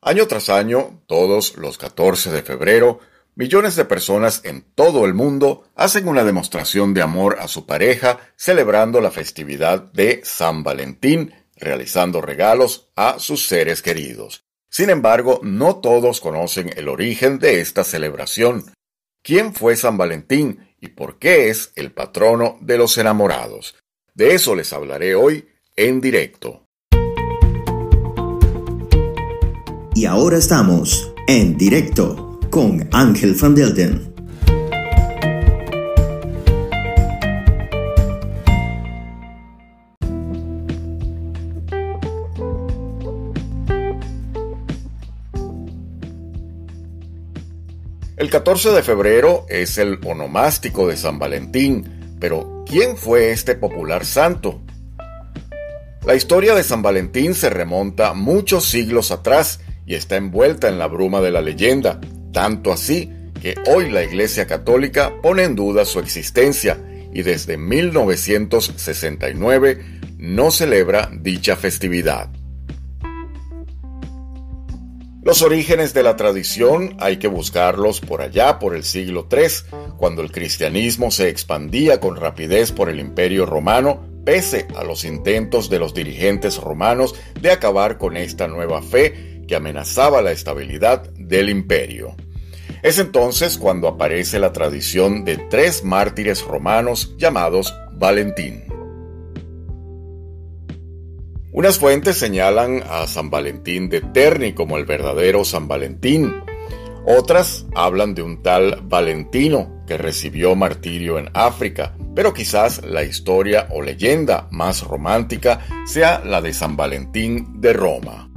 Año tras año, todos los 14 de febrero, millones de personas en todo el mundo hacen una demostración de amor a su pareja celebrando la festividad de San Valentín, realizando regalos a sus seres queridos. Sin embargo, no todos conocen el origen de esta celebración. ¿Quién fue San Valentín y por qué es el patrono de los enamorados? De eso les hablaré hoy en directo. Y ahora estamos en directo con Ángel Van Delden. El 14 de febrero es el onomástico de San Valentín, pero ¿quién fue este popular santo? La historia de San Valentín se remonta muchos siglos atrás y está envuelta en la bruma de la leyenda, tanto así que hoy la Iglesia Católica pone en duda su existencia y desde 1969 no celebra dicha festividad. Los orígenes de la tradición hay que buscarlos por allá por el siglo III, cuando el cristianismo se expandía con rapidez por el imperio romano pese a los intentos de los dirigentes romanos de acabar con esta nueva fe que amenazaba la estabilidad del imperio. Es entonces cuando aparece la tradición de tres mártires romanos llamados Valentín. Unas fuentes señalan a San Valentín de Terni como el verdadero San Valentín. Otras hablan de un tal Valentino que recibió martirio en África, pero quizás la historia o leyenda más romántica sea la de San Valentín de Roma.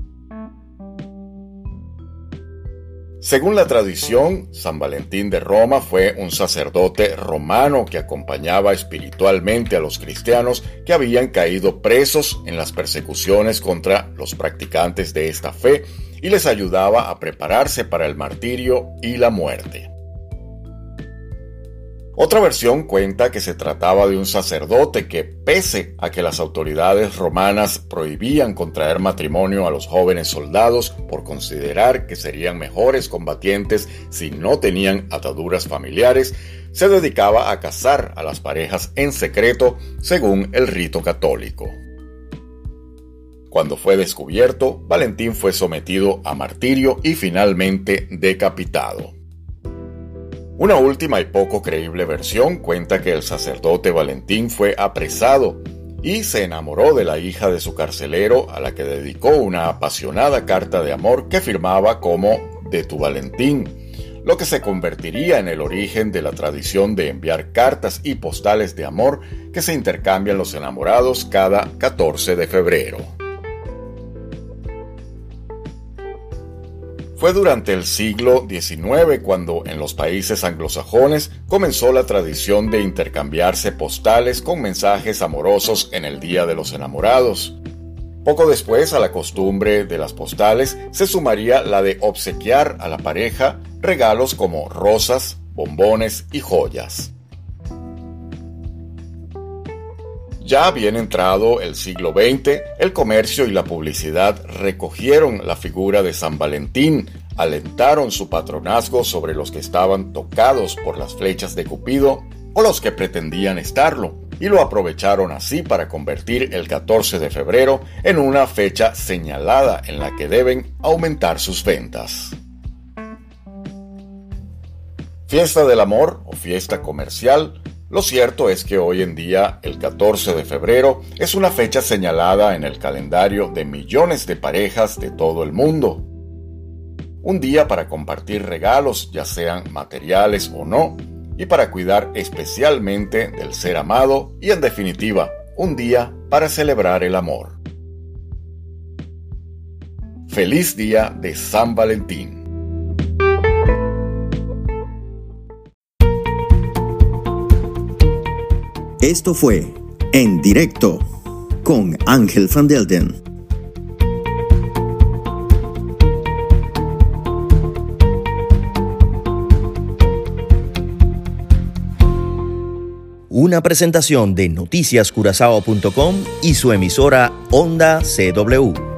Según la tradición, San Valentín de Roma fue un sacerdote romano que acompañaba espiritualmente a los cristianos que habían caído presos en las persecuciones contra los practicantes de esta fe y les ayudaba a prepararse para el martirio y la muerte. Otra versión cuenta que se trataba de un sacerdote que, pese a que las autoridades romanas prohibían contraer matrimonio a los jóvenes soldados por considerar que serían mejores combatientes si no tenían ataduras familiares, se dedicaba a casar a las parejas en secreto según el rito católico. Cuando fue descubierto, Valentín fue sometido a martirio y finalmente decapitado. Una última y poco creíble versión cuenta que el sacerdote Valentín fue apresado y se enamoró de la hija de su carcelero a la que dedicó una apasionada carta de amor que firmaba como de tu Valentín, lo que se convertiría en el origen de la tradición de enviar cartas y postales de amor que se intercambian los enamorados cada 14 de febrero. Fue durante el siglo XIX cuando en los países anglosajones comenzó la tradición de intercambiarse postales con mensajes amorosos en el Día de los Enamorados. Poco después a la costumbre de las postales se sumaría la de obsequiar a la pareja regalos como rosas, bombones y joyas. Ya bien entrado el siglo XX, el comercio y la publicidad recogieron la figura de San Valentín, alentaron su patronazgo sobre los que estaban tocados por las flechas de Cupido o los que pretendían estarlo, y lo aprovecharon así para convertir el 14 de febrero en una fecha señalada en la que deben aumentar sus ventas. Fiesta del amor o fiesta comercial lo cierto es que hoy en día, el 14 de febrero, es una fecha señalada en el calendario de millones de parejas de todo el mundo. Un día para compartir regalos, ya sean materiales o no, y para cuidar especialmente del ser amado y en definitiva, un día para celebrar el amor. Feliz día de San Valentín. Esto fue En Directo con Ángel Van Delden. Una presentación de noticiascurazao.com y su emisora Onda CW.